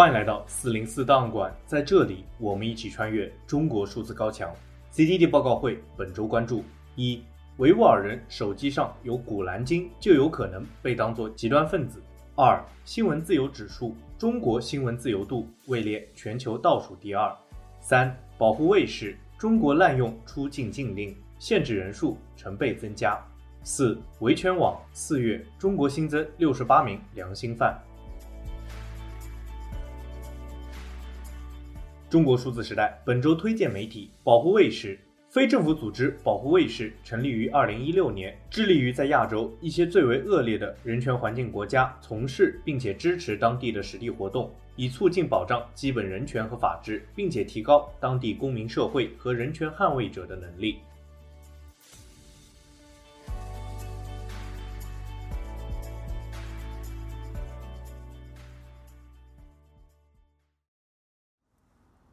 欢迎来到四零四档案馆，在这里，我们一起穿越中国数字高墙。CDD 报告会本周关注：一、维吾尔人手机上有《古兰经》，就有可能被当作极端分子；二、新闻自由指数，中国新闻自由度位列全球倒数第二；三、保护卫士，中国滥用出境禁令，限制人数成倍增加；四、维权网，四月中国新增六十八名良心犯。中国数字时代本周推荐媒体保护卫士，非政府组织保护卫士成立于二零一六年，致力于在亚洲一些最为恶劣的人权环境国家从事并且支持当地的实地活动，以促进保障基本人权和法治，并且提高当地公民社会和人权捍卫者的能力。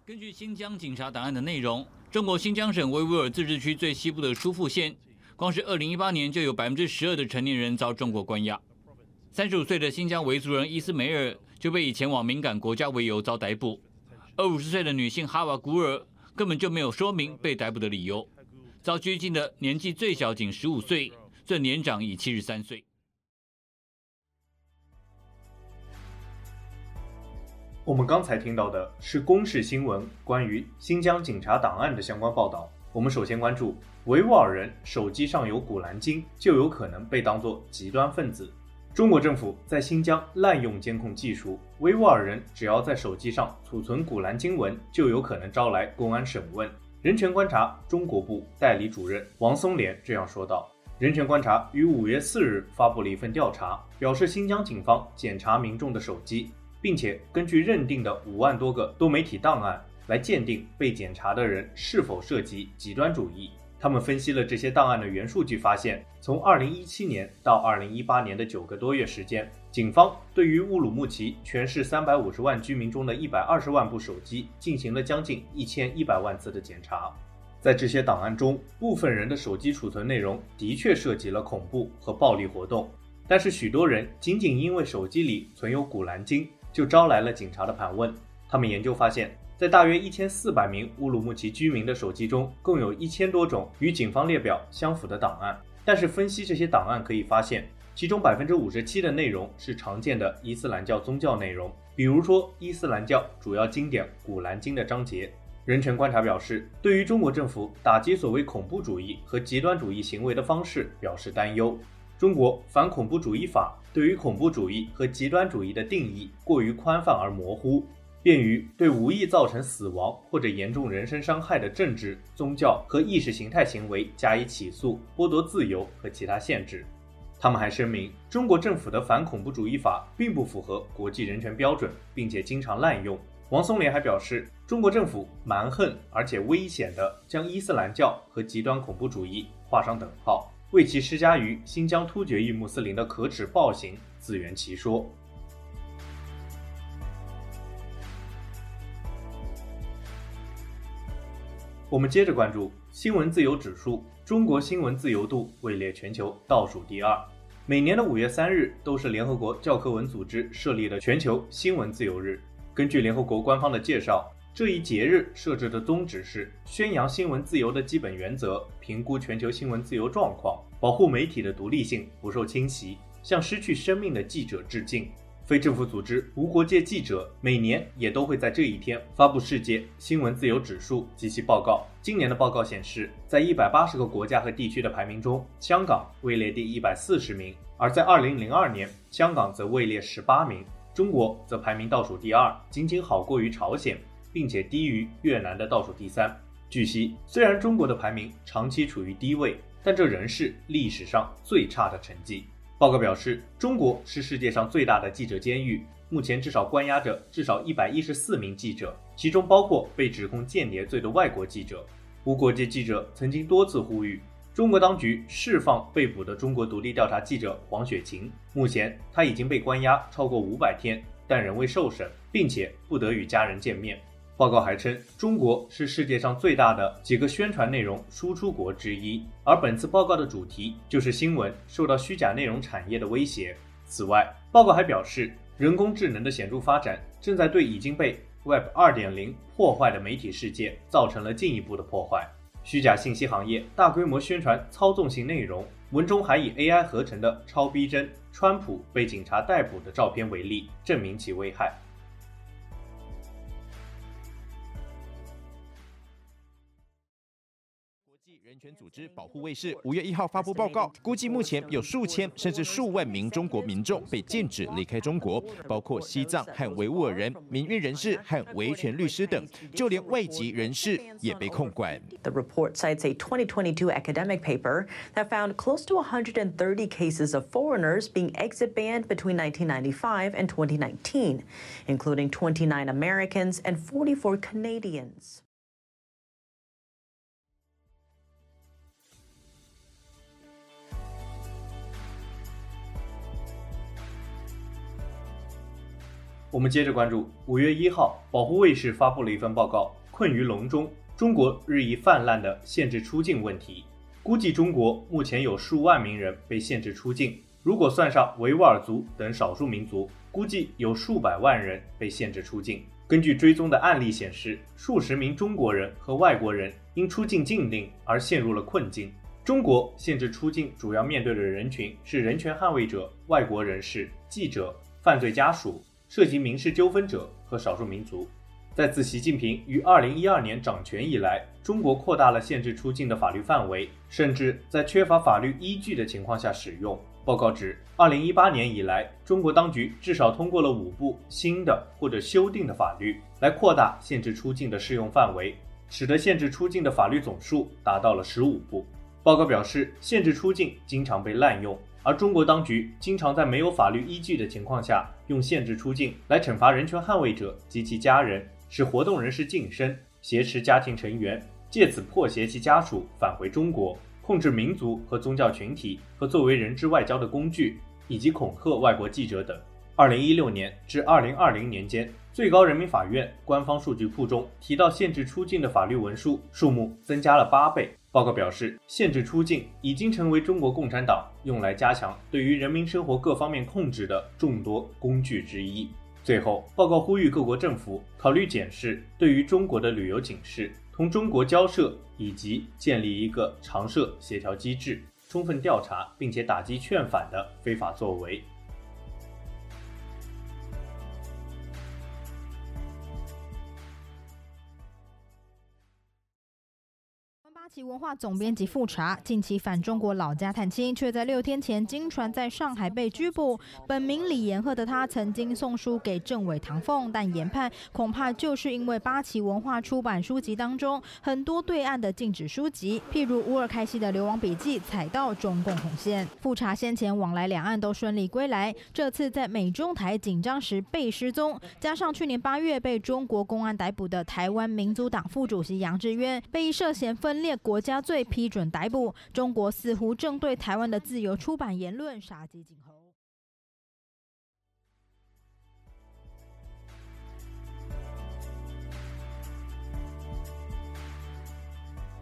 根据新疆警察档案的内容，中国新疆省维吾尔自治区最西部的疏附县，光是2018年就有百分之十二的成年人遭中国关押。三十五岁的新疆维族人伊斯梅尔就被以前往敏感国家为由遭逮捕，而五十岁的女性哈瓦古尔根本就没有说明被逮捕的理由，遭拘禁的年纪最小仅十五岁，最年长已七十三岁。我们刚才听到的是公示新闻关于新疆警察档案的相关报道。我们首先关注维吾尔人手机上有《古兰经》，就有可能被当作极端分子。中国政府在新疆滥用监控技术，维吾尔人只要在手机上储存《古兰经》文，就有可能招来公安审问。人权观察中国部代理主任王松莲这样说道：“人权观察于五月四日发布了一份调查，表示新疆警方检查民众的手机。”并且根据认定的五万多个多媒体档案来鉴定被检查的人是否涉及极端主义。他们分析了这些档案的原数据，发现从2017年到2018年的九个多月时间，警方对于乌鲁木齐全市350万居民中的一百二十万部手机进行了将近一千一百万次的检查。在这些档案中，部分人的手机储存内容的确涉及了恐怖和暴力活动，但是许多人仅仅因为手机里存有《古兰经》。就招来了警察的盘问。他们研究发现，在大约一千四百名乌鲁木齐居民的手机中，共有一千多种与警方列表相符的档案。但是分析这些档案可以发现，其中百分之五十七的内容是常见的伊斯兰教宗教内容，比如说伊斯兰教主要经典《古兰经》的章节。人权观察表示，对于中国政府打击所谓恐怖主义和极端主义行为的方式表示担忧。中国反恐怖主义法对于恐怖主义和极端主义的定义过于宽泛而模糊，便于对无意造成死亡或者严重人身伤害的政治、宗教和意识形态行为加以起诉、剥夺自由和其他限制。他们还声明，中国政府的反恐怖主义法并不符合国际人权标准，并且经常滥用。王松林还表示，中国政府蛮横而且危险地将伊斯兰教和极端恐怖主义画上等号。为其施加于新疆突厥裔穆斯林的可耻暴行自圆其说。我们接着关注新闻自由指数，中国新闻自由度位列全球倒数第二。每年的五月三日都是联合国教科文组织设立的全球新闻自由日。根据联合国官方的介绍。这一节日设置的宗旨是宣扬新闻自由的基本原则，评估全球新闻自由状况，保护媒体的独立性不受侵袭，向失去生命的记者致敬。非政府组织无国界记者每年也都会在这一天发布世界新闻自由指数及其报告。今年的报告显示，在一百八十个国家和地区的排名中，香港位列第一百四十名；而在二零零二年，香港则位列十八名，中国则排名倒数第二，仅仅好过于朝鲜。并且低于越南的倒数第三。据悉，虽然中国的排名长期处于低位，但这仍是历史上最差的成绩。报告表示，中国是世界上最大的记者监狱，目前至少关押着至少一百一十四名记者，其中包括被指控间谍罪的外国记者。无国界记者曾经多次呼吁中国当局释放被捕的中国独立调查记者黄雪晴。目前，他已经被关押超过五百天，但仍未受审，并且不得与家人见面。报告还称，中国是世界上最大的几个宣传内容输出国之一，而本次报告的主题就是新闻受到虚假内容产业的威胁。此外，报告还表示，人工智能的显著发展正在对已经被 Web 2.0破坏的媒体世界造成了进一步的破坏。虚假信息行业大规模宣传操纵性内容，文中还以 AI 合成的超逼真川普被警察逮捕的照片为例，证明其危害。人权组织保护卫士五月一号发布报告，估计目前有数千甚至数万名中国民众被禁止离开中国，包括西藏和维吾尔人、民运人士和维权律师等，就连外籍人士也被控管。The report cites a 2022 academic paper that found close to 130 cases of foreigners being exit banned between 1995 and 2019, including 29 Americans and 44 Canadians. 我们接着关注，五月一号，保护卫士发布了一份报告，困于笼中，中国日益泛滥的限制出境问题。估计中国目前有数万名人被限制出境，如果算上维吾尔族等少数民族，估计有数百万人被限制出境。根据追踪的案例显示，数十名中国人和外国人因出境禁令而陷入了困境。中国限制出境主要面对的人群是人权捍卫者、外国人士、记者、犯罪家属。涉及民事纠纷者和少数民族，在自习近平于二零一二年掌权以来，中国扩大了限制出境的法律范围，甚至在缺乏法律依据的情况下使用。报告指，二零一八年以来，中国当局至少通过了五部新的或者修订的法律，来扩大限制出境的适用范围，使得限制出境的法律总数达到了十五部。报告表示，限制出境经常被滥用。而中国当局经常在没有法律依据的情况下，用限制出境来惩罚人权捍卫者及其家人，使活动人士噤声，挟持家庭成员，借此迫挟其家属返回中国，控制民族和宗教群体和作为人质外交的工具，以及恐吓外国记者等。二零一六年至二零二零年间，最高人民法院官方数据库中提到限制出境的法律文书数目增加了八倍。报告表示，限制出境已经成为中国共产党用来加强对于人民生活各方面控制的众多工具之一。最后，报告呼吁各国政府考虑检视对于中国的旅游警示，同中国交涉，以及建立一个常设协调机制，充分调查并且打击劝返的非法作为。八旗文化总编辑复查近期返中国老家探亲，却在六天前经传在上海被拘捕。本名李延鹤的他曾经送书给政委唐凤，但研判恐怕就是因为八旗文化出版书籍当中很多对岸的禁止书籍，譬如乌尔开西的《流亡笔记》踩到中共红线。复查先前往来两岸都顺利归来，这次在美中台紧张时被失踪，加上去年八月被中国公安逮捕的台湾民族党副主席杨志渊，被涉嫌分裂。国家罪批准逮捕，中国似乎正对台湾的自由出版言论杀鸡儆猴。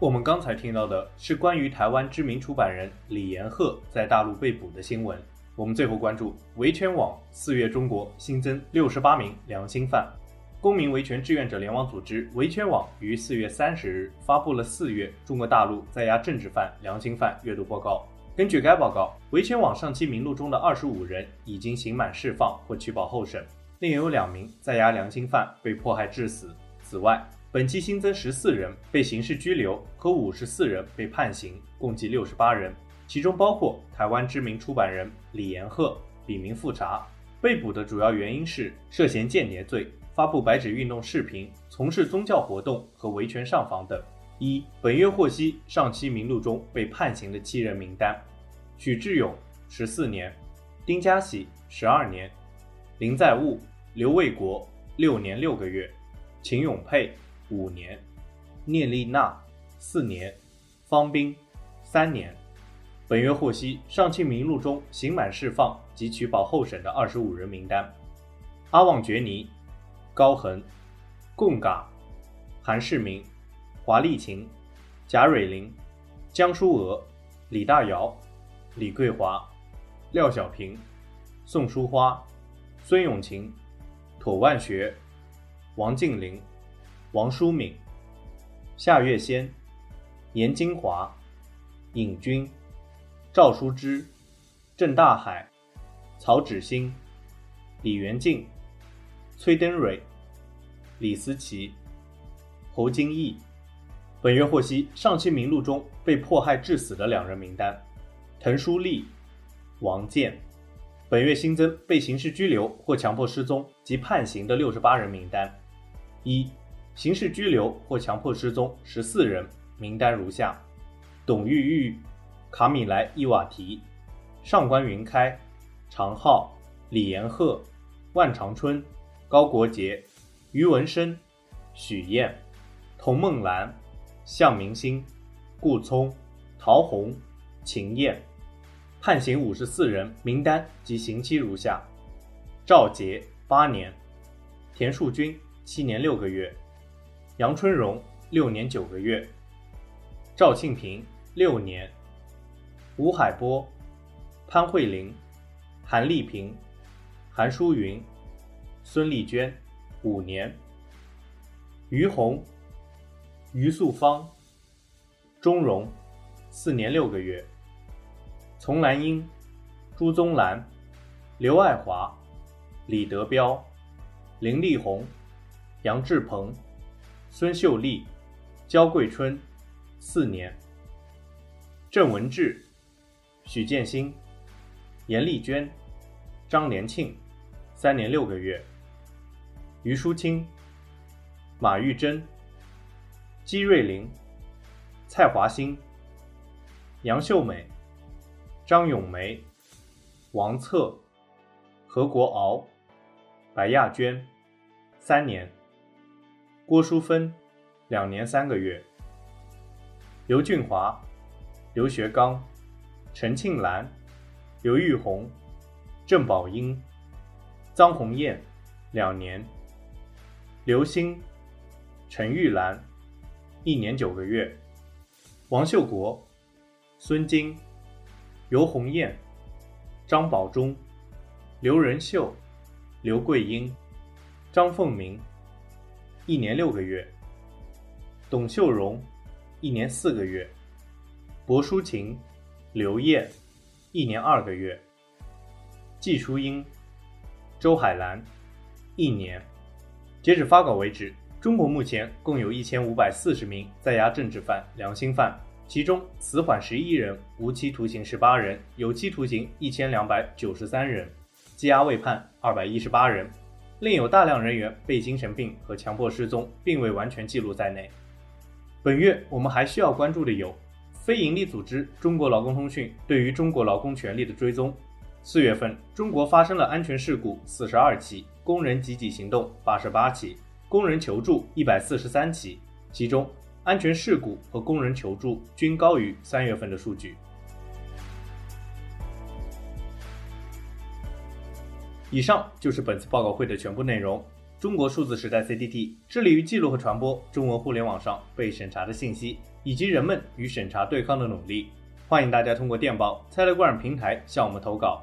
我们刚才听到的是关于台湾知名出版人李延鹤在大陆被捕的新闻。我们最后关注维权网四月中国新增六十八名良心犯。公民维权志愿者联网组织维权网于四月三十日发布了四月中国大陆在押政治犯、良心犯阅读报告。根据该报告，维权网上期名录中的二十五人已经刑满释放或取保候审，另有两名在押良心犯被迫害致死。此外，本期新增十四人被刑事拘留和五十四人被判刑，共计六十八人，其中包括台湾知名出版人李延鹤，笔名富查。被捕的主要原因是涉嫌间谍罪。发布白纸运动视频，从事宗教活动和维权上访等。一、本月获悉上期名录中被判刑的七人名单：许志勇十四年，丁家喜十二年，林在悟、刘卫国六年六个月，秦永佩五年，聂丽娜四年，方斌三年。本月获悉上期名录中刑满释放及取保候审的二十五人名单：阿旺觉尼。高恒、贡嘎、韩世明、华丽琴、贾蕊玲、江淑娥、李大瑶、李桂华、廖小平、宋淑花、孙永琴、妥万学、王敬龄、王淑敏、夏月仙、严金华、尹军、赵书芝、郑大海、曹芷欣、李元静、崔登蕊、李思琪、侯金义。本月获悉上期名录中被迫害致死的两人名单：滕书立、王健。本月新增被刑事拘留或强迫失踪及判刑的六十八人名单：一、刑事拘留或强迫失踪十四人，名单如下：董玉玉、卡米莱·伊瓦提、上官云开、常浩、李延鹤、万长春、高国杰、于文生、许燕、童梦兰、向明星、顾聪、陶虹、秦燕。判刑五十四人，名单及刑期如下：赵杰八年，田树军七年六个月，杨春荣六年九个月，赵庆平六年，吴海波、潘慧玲、韩丽萍、韩淑云、孙丽娟五年，于洪、于素芳、钟荣四年六个月。丛兰英、朱宗兰、刘爱华、李德彪、林丽红、杨志鹏、孙秀丽、焦桂春，四年；郑文志、许建新、严丽娟、张连庆，三年六个月；余淑清、马玉珍、姬瑞玲、蔡华兴、杨秀美。张咏梅、王策、何国敖、白亚娟，三年；郭淑芬，两年三个月；刘俊华、刘学刚、陈庆兰、刘玉红、郑宝英、臧红艳，两年；刘星、陈玉兰，一年九个月；王秀国、孙金。游红艳、张宝忠、刘仁秀、刘桂英、张凤鸣，一年六个月；董秀荣，一年四个月；薄淑琴、刘艳，一年二个月；季淑英、周海兰，一年。截止发稿为止，中国目前共有一千五百四十名在押政治犯、良心犯。其中死缓十一人，无期徒刑十八人，有期徒刑一千两百九十三人，羁押未判二百一十八人，另有大量人员被精神病和强迫失踪，并未完全记录在内。本月我们还需要关注的有：非营利组织中国劳工通讯对于中国劳工权利的追踪。四月份，中国发生了安全事故四十二起，工人集体行动八十八起，工人求助一百四十三起，其中。安全事故和工人求助均高于三月份的数据。以上就是本次报告会的全部内容。中国数字时代 CDT 致力于记录和传播中文互联网上被审查的信息，以及人们与审查对抗的努力。欢迎大家通过电报、Telegram 平台向我们投稿，